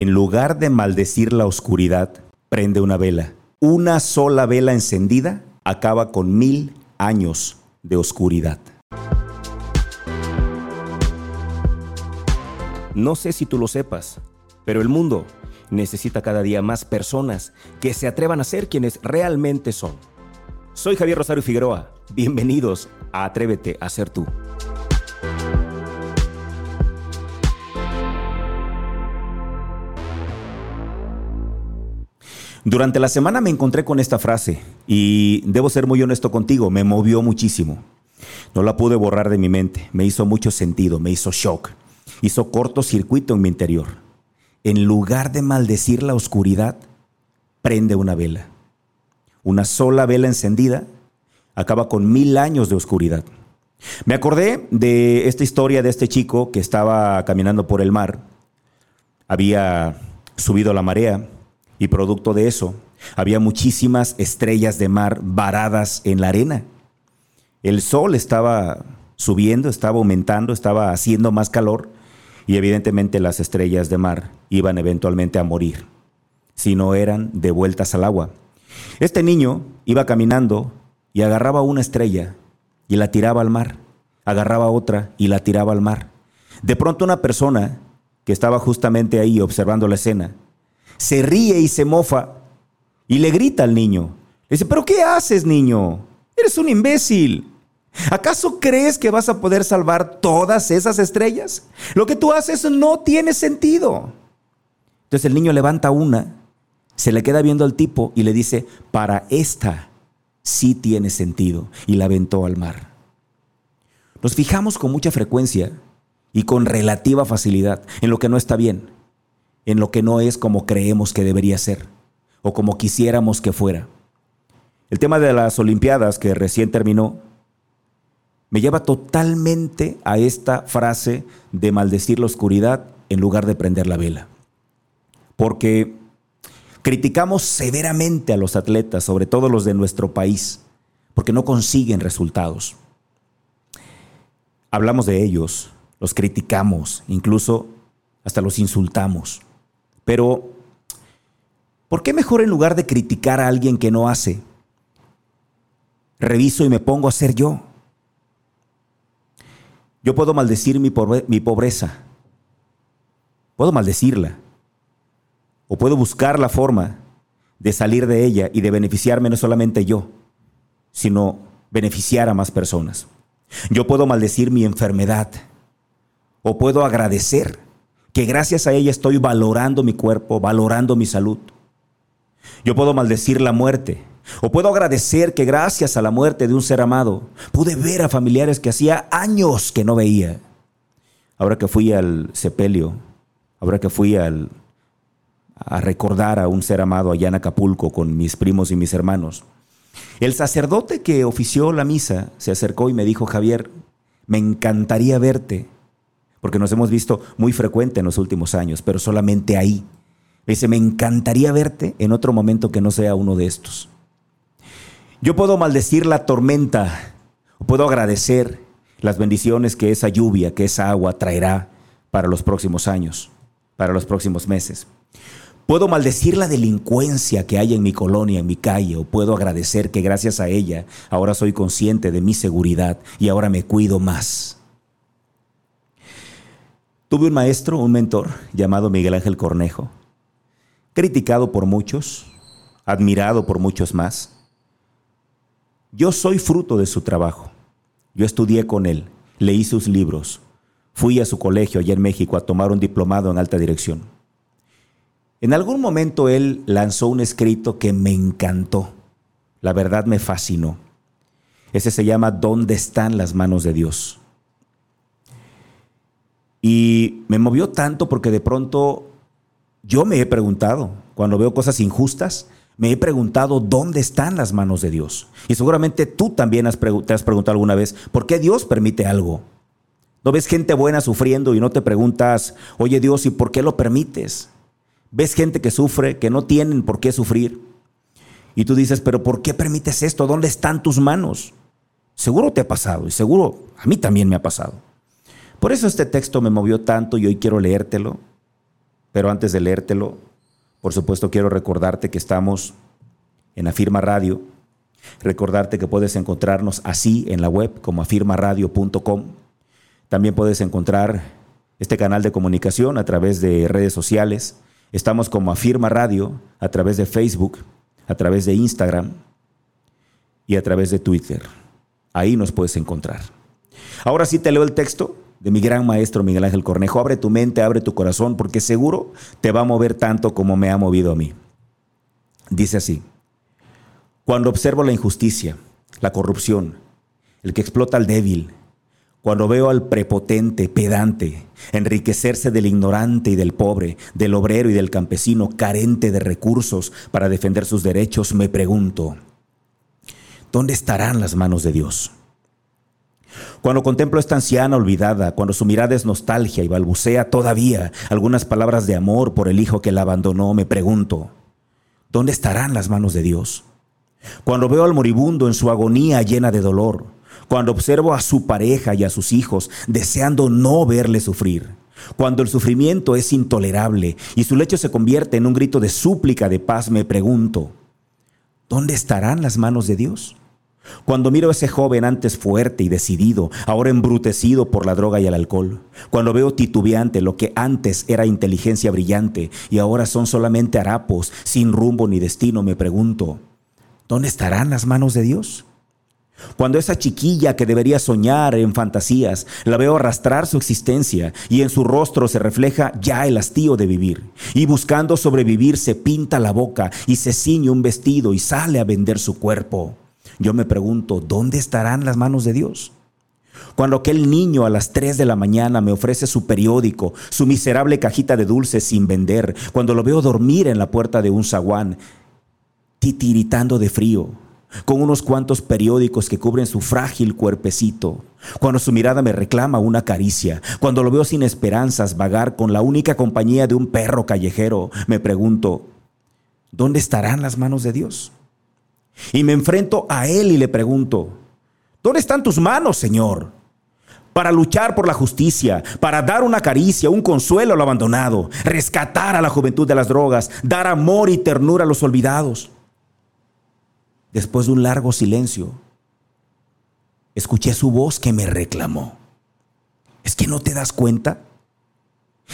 En lugar de maldecir la oscuridad, prende una vela. Una sola vela encendida acaba con mil años de oscuridad. No sé si tú lo sepas, pero el mundo necesita cada día más personas que se atrevan a ser quienes realmente son. Soy Javier Rosario Figueroa. Bienvenidos a Atrévete a ser tú. Durante la semana me encontré con esta frase y debo ser muy honesto contigo, me movió muchísimo. No la pude borrar de mi mente, me hizo mucho sentido, me hizo shock, hizo cortocircuito en mi interior. En lugar de maldecir la oscuridad, prende una vela. Una sola vela encendida acaba con mil años de oscuridad. Me acordé de esta historia de este chico que estaba caminando por el mar, había subido la marea, y producto de eso, había muchísimas estrellas de mar varadas en la arena. El sol estaba subiendo, estaba aumentando, estaba haciendo más calor y evidentemente las estrellas de mar iban eventualmente a morir, si no eran devueltas al agua. Este niño iba caminando y agarraba una estrella y la tiraba al mar, agarraba otra y la tiraba al mar. De pronto una persona que estaba justamente ahí observando la escena se ríe y se mofa y le grita al niño. Le dice, pero ¿qué haces, niño? Eres un imbécil. ¿Acaso crees que vas a poder salvar todas esas estrellas? Lo que tú haces no tiene sentido. Entonces el niño levanta una, se le queda viendo al tipo y le dice, para esta sí tiene sentido. Y la aventó al mar. Nos fijamos con mucha frecuencia y con relativa facilidad en lo que no está bien en lo que no es como creemos que debería ser o como quisiéramos que fuera. El tema de las Olimpiadas que recién terminó me lleva totalmente a esta frase de maldecir la oscuridad en lugar de prender la vela. Porque criticamos severamente a los atletas, sobre todo los de nuestro país, porque no consiguen resultados. Hablamos de ellos, los criticamos, incluso hasta los insultamos. Pero, ¿por qué mejor en lugar de criticar a alguien que no hace, reviso y me pongo a ser yo? Yo puedo maldecir mi, pobreza, puedo maldecirla, o puedo buscar la forma de salir de ella y de beneficiarme no solamente yo, sino beneficiar a más personas. Yo puedo maldecir mi enfermedad, o puedo agradecer que gracias a ella estoy valorando mi cuerpo, valorando mi salud. Yo puedo maldecir la muerte o puedo agradecer que gracias a la muerte de un ser amado pude ver a familiares que hacía años que no veía. Ahora que fui al sepelio, ahora que fui a recordar a un ser amado allá en Acapulco con mis primos y mis hermanos, el sacerdote que ofició la misa se acercó y me dijo, Javier, me encantaría verte porque nos hemos visto muy frecuente en los últimos años, pero solamente ahí. dice, me encantaría verte en otro momento que no sea uno de estos. Yo puedo maldecir la tormenta, o puedo agradecer las bendiciones que esa lluvia, que esa agua traerá para los próximos años, para los próximos meses. Puedo maldecir la delincuencia que hay en mi colonia, en mi calle, o puedo agradecer que gracias a ella ahora soy consciente de mi seguridad y ahora me cuido más. Tuve un maestro, un mentor, llamado Miguel Ángel Cornejo, criticado por muchos, admirado por muchos más. Yo soy fruto de su trabajo. Yo estudié con él, leí sus libros, fui a su colegio allá en México a tomar un diplomado en alta dirección. En algún momento él lanzó un escrito que me encantó. La verdad me fascinó. Ese se llama ¿Dónde están las manos de Dios? Y me movió tanto porque de pronto yo me he preguntado, cuando veo cosas injustas, me he preguntado dónde están las manos de Dios. Y seguramente tú también has te has preguntado alguna vez, ¿por qué Dios permite algo? ¿No ves gente buena sufriendo y no te preguntas, oye Dios, ¿y por qué lo permites? ¿Ves gente que sufre, que no tienen por qué sufrir? Y tú dices, pero ¿por qué permites esto? ¿Dónde están tus manos? Seguro te ha pasado y seguro a mí también me ha pasado. Por eso este texto me movió tanto y hoy quiero leértelo Pero antes de leértelo, por supuesto quiero recordarte que estamos en Afirma Radio. Recordarte que puedes encontrarnos así en la web como afirmaradio.com. También puedes encontrar este canal de comunicación a través de redes sociales. Estamos como Afirma Radio a través de Facebook, a través de Instagram y a través de Twitter. Ahí nos puedes encontrar. Ahora sí te leo el texto de mi gran maestro Miguel Ángel Cornejo. Abre tu mente, abre tu corazón, porque seguro te va a mover tanto como me ha movido a mí. Dice así, cuando observo la injusticia, la corrupción, el que explota al débil, cuando veo al prepotente, pedante, enriquecerse del ignorante y del pobre, del obrero y del campesino carente de recursos para defender sus derechos, me pregunto, ¿dónde estarán las manos de Dios? Cuando contemplo a esta anciana olvidada, cuando su mirada es nostalgia y balbucea todavía algunas palabras de amor por el hijo que la abandonó, me pregunto, ¿dónde estarán las manos de Dios? Cuando veo al moribundo en su agonía llena de dolor, cuando observo a su pareja y a sus hijos deseando no verle sufrir, cuando el sufrimiento es intolerable y su lecho se convierte en un grito de súplica de paz, me pregunto, ¿dónde estarán las manos de Dios? Cuando miro a ese joven antes fuerte y decidido, ahora embrutecido por la droga y el alcohol. Cuando veo titubeante lo que antes era inteligencia brillante y ahora son solamente harapos, sin rumbo ni destino, me pregunto, ¿dónde estarán las manos de Dios? Cuando esa chiquilla que debería soñar en fantasías, la veo arrastrar su existencia y en su rostro se refleja ya el hastío de vivir. Y buscando sobrevivir se pinta la boca y se ciñe un vestido y sale a vender su cuerpo. Yo me pregunto, ¿dónde estarán las manos de Dios? Cuando aquel niño a las 3 de la mañana me ofrece su periódico, su miserable cajita de dulces sin vender, cuando lo veo dormir en la puerta de un zaguán, titiritando de frío, con unos cuantos periódicos que cubren su frágil cuerpecito, cuando su mirada me reclama una caricia, cuando lo veo sin esperanzas vagar con la única compañía de un perro callejero, me pregunto, ¿dónde estarán las manos de Dios? Y me enfrento a Él y le pregunto, ¿dónde están tus manos, Señor? Para luchar por la justicia, para dar una caricia, un consuelo al abandonado, rescatar a la juventud de las drogas, dar amor y ternura a los olvidados después de un largo silencio, escuché su voz que me reclamó. ¿Es que no te das cuenta?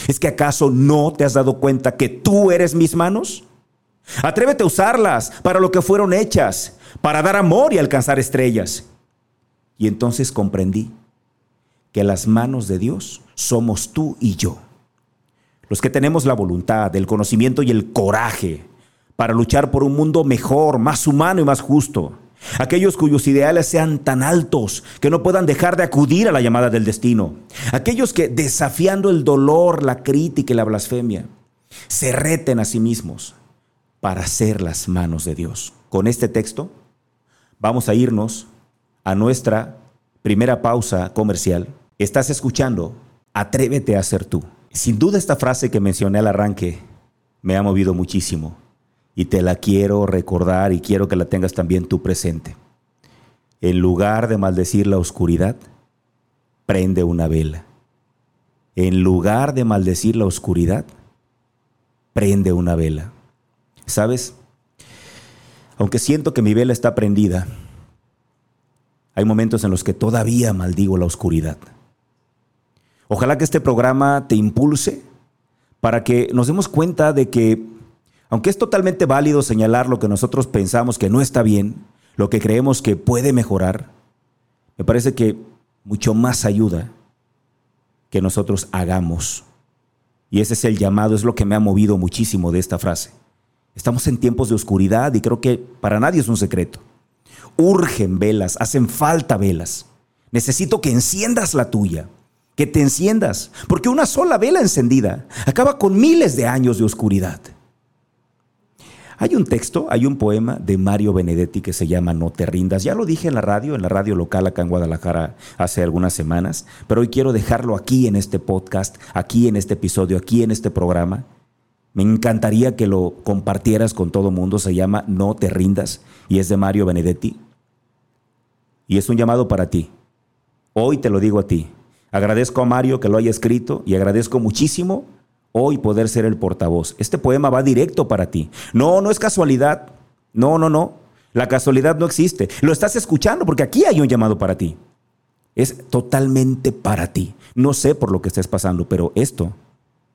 ¿Es que acaso no te has dado cuenta que tú eres mis manos? Atrévete a usarlas para lo que fueron hechas, para dar amor y alcanzar estrellas. Y entonces comprendí que las manos de Dios somos tú y yo. Los que tenemos la voluntad, el conocimiento y el coraje para luchar por un mundo mejor, más humano y más justo. Aquellos cuyos ideales sean tan altos que no puedan dejar de acudir a la llamada del destino. Aquellos que, desafiando el dolor, la crítica y la blasfemia, se reten a sí mismos para ser las manos de Dios. Con este texto vamos a irnos a nuestra primera pausa comercial. Estás escuchando Atrévete a ser tú. Sin duda esta frase que mencioné al arranque me ha movido muchísimo y te la quiero recordar y quiero que la tengas también tú presente. En lugar de maldecir la oscuridad, prende una vela. En lugar de maldecir la oscuridad, prende una vela. ¿Sabes? Aunque siento que mi vela está prendida, hay momentos en los que todavía maldigo la oscuridad. Ojalá que este programa te impulse para que nos demos cuenta de que aunque es totalmente válido señalar lo que nosotros pensamos que no está bien, lo que creemos que puede mejorar, me parece que mucho más ayuda que nosotros hagamos. Y ese es el llamado, es lo que me ha movido muchísimo de esta frase. Estamos en tiempos de oscuridad y creo que para nadie es un secreto. Urgen velas, hacen falta velas. Necesito que enciendas la tuya, que te enciendas, porque una sola vela encendida acaba con miles de años de oscuridad. Hay un texto, hay un poema de Mario Benedetti que se llama No te rindas. Ya lo dije en la radio, en la radio local acá en Guadalajara hace algunas semanas, pero hoy quiero dejarlo aquí en este podcast, aquí en este episodio, aquí en este programa. Me encantaría que lo compartieras con todo mundo. Se llama No te rindas y es de Mario Benedetti. Y es un llamado para ti. Hoy te lo digo a ti. Agradezco a Mario que lo haya escrito y agradezco muchísimo hoy poder ser el portavoz. Este poema va directo para ti. No, no es casualidad. No, no, no. La casualidad no existe. Lo estás escuchando porque aquí hay un llamado para ti. Es totalmente para ti. No sé por lo que estés pasando, pero esto,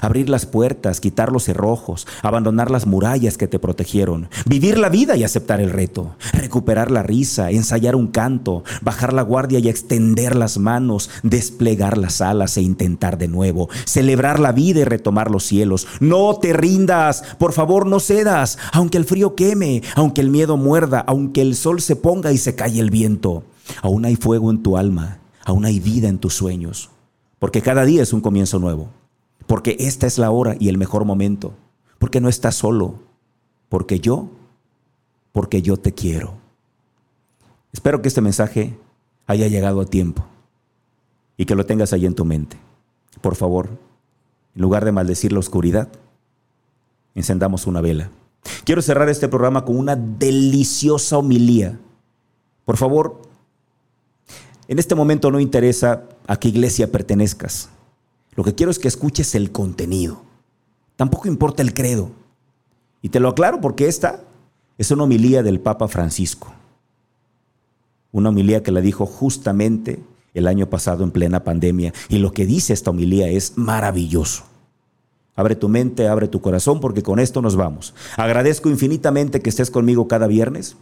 Abrir las puertas, quitar los cerrojos, abandonar las murallas que te protegieron, vivir la vida y aceptar el reto, recuperar la risa, ensayar un canto, bajar la guardia y extender las manos, desplegar las alas e intentar de nuevo, celebrar la vida y retomar los cielos. No te rindas, por favor no cedas, aunque el frío queme, aunque el miedo muerda, aunque el sol se ponga y se calle el viento. Aún hay fuego en tu alma, aún hay vida en tus sueños, porque cada día es un comienzo nuevo porque esta es la hora y el mejor momento, porque no estás solo, porque yo, porque yo te quiero. Espero que este mensaje haya llegado a tiempo y que lo tengas ahí en tu mente. Por favor, en lugar de maldecir la oscuridad, encendamos una vela. Quiero cerrar este programa con una deliciosa homilía. Por favor, en este momento no interesa a qué iglesia pertenezcas. Lo que quiero es que escuches el contenido. Tampoco importa el credo. Y te lo aclaro porque esta es una homilía del Papa Francisco. Una homilía que la dijo justamente el año pasado en plena pandemia. Y lo que dice esta homilía es maravilloso. Abre tu mente, abre tu corazón, porque con esto nos vamos. Agradezco infinitamente que estés conmigo cada viernes,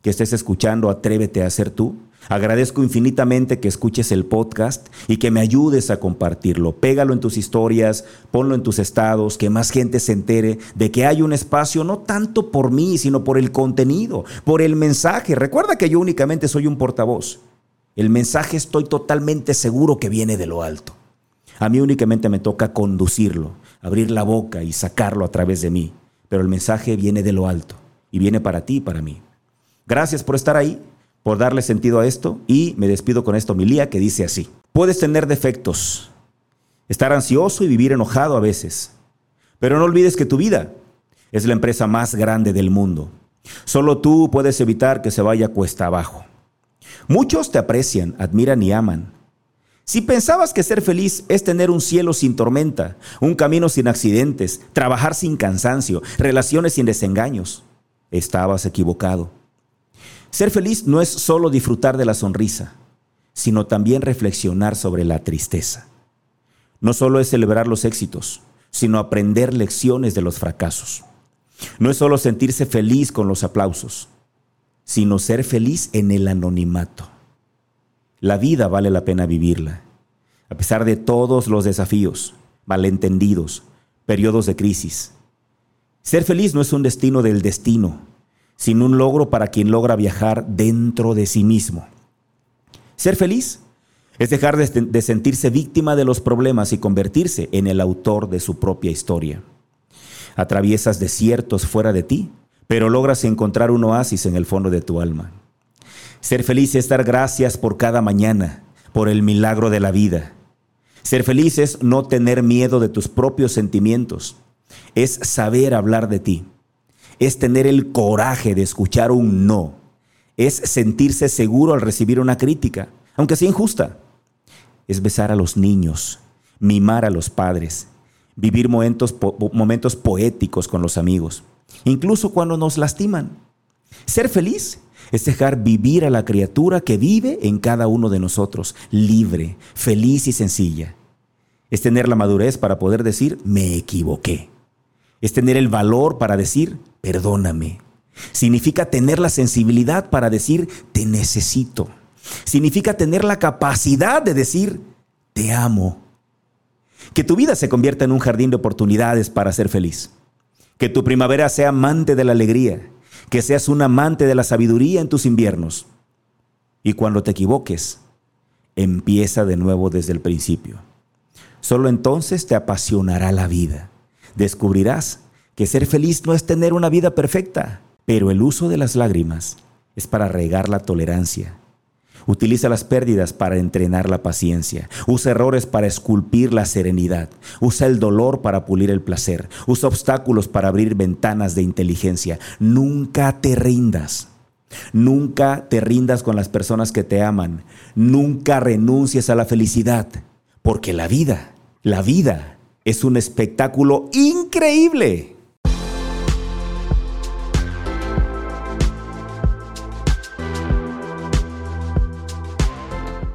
que estés escuchando Atrévete a ser tú. Agradezco infinitamente que escuches el podcast y que me ayudes a compartirlo. Pégalo en tus historias, ponlo en tus estados, que más gente se entere de que hay un espacio no tanto por mí, sino por el contenido, por el mensaje. Recuerda que yo únicamente soy un portavoz. El mensaje estoy totalmente seguro que viene de lo alto. A mí únicamente me toca conducirlo, abrir la boca y sacarlo a través de mí. Pero el mensaje viene de lo alto y viene para ti y para mí. Gracias por estar ahí por darle sentido a esto y me despido con esta homilía que dice así. Puedes tener defectos, estar ansioso y vivir enojado a veces, pero no olvides que tu vida es la empresa más grande del mundo. Solo tú puedes evitar que se vaya cuesta abajo. Muchos te aprecian, admiran y aman. Si pensabas que ser feliz es tener un cielo sin tormenta, un camino sin accidentes, trabajar sin cansancio, relaciones sin desengaños, estabas equivocado. Ser feliz no es solo disfrutar de la sonrisa, sino también reflexionar sobre la tristeza. No solo es celebrar los éxitos, sino aprender lecciones de los fracasos. No es solo sentirse feliz con los aplausos, sino ser feliz en el anonimato. La vida vale la pena vivirla, a pesar de todos los desafíos, malentendidos, periodos de crisis. Ser feliz no es un destino del destino, sin un logro para quien logra viajar dentro de sí mismo. Ser feliz es dejar de, sentirse víctima de los problemas y convertirse en el autor de su propia historia. Atraviesas desiertos fuera de ti, pero logras encontrar un oasis en el fondo de tu alma. Ser feliz es dar gracias por cada mañana, por el milagro de la vida. Ser feliz es no tener miedo de tus propios sentimientos, es saber hablar de ti es tener el coraje de escuchar un no, es sentirse seguro al recibir una crítica, aunque sea injusta, es besar a los niños, mimar a los padres, vivir momentos, momentos poéticos con los amigos, incluso cuando nos lastiman. Ser feliz es dejar vivir a la criatura que vive en cada uno de nosotros, libre, feliz y sencilla. Es tener la madurez para poder decir, me equivoqué. Es tener el valor para decir, perdóname. Significa tener la sensibilidad para decir, te necesito. Significa tener la capacidad de decir, te amo. Que tu vida se convierta en un jardín de oportunidades para ser feliz. Que tu primavera sea amante de la alegría. Que seas un amante de la sabiduría en tus inviernos. Y cuando te equivoques, empieza de nuevo desde el principio. Solo entonces te apasionará la vida. Descubrirás que ser feliz no es tener una vida perfecta, pero el uso de las lágrimas es para regar la tolerancia. Utiliza las pérdidas para entrenar la paciencia. Usa errores para esculpir la serenidad. Usa el dolor para pulir el placer. Usa obstáculos para abrir ventanas de inteligencia. Nunca te rindas. Nunca te rindas con las personas que te aman. Nunca renuncies a la felicidad. Porque la vida, la vida es un espectáculo increíble.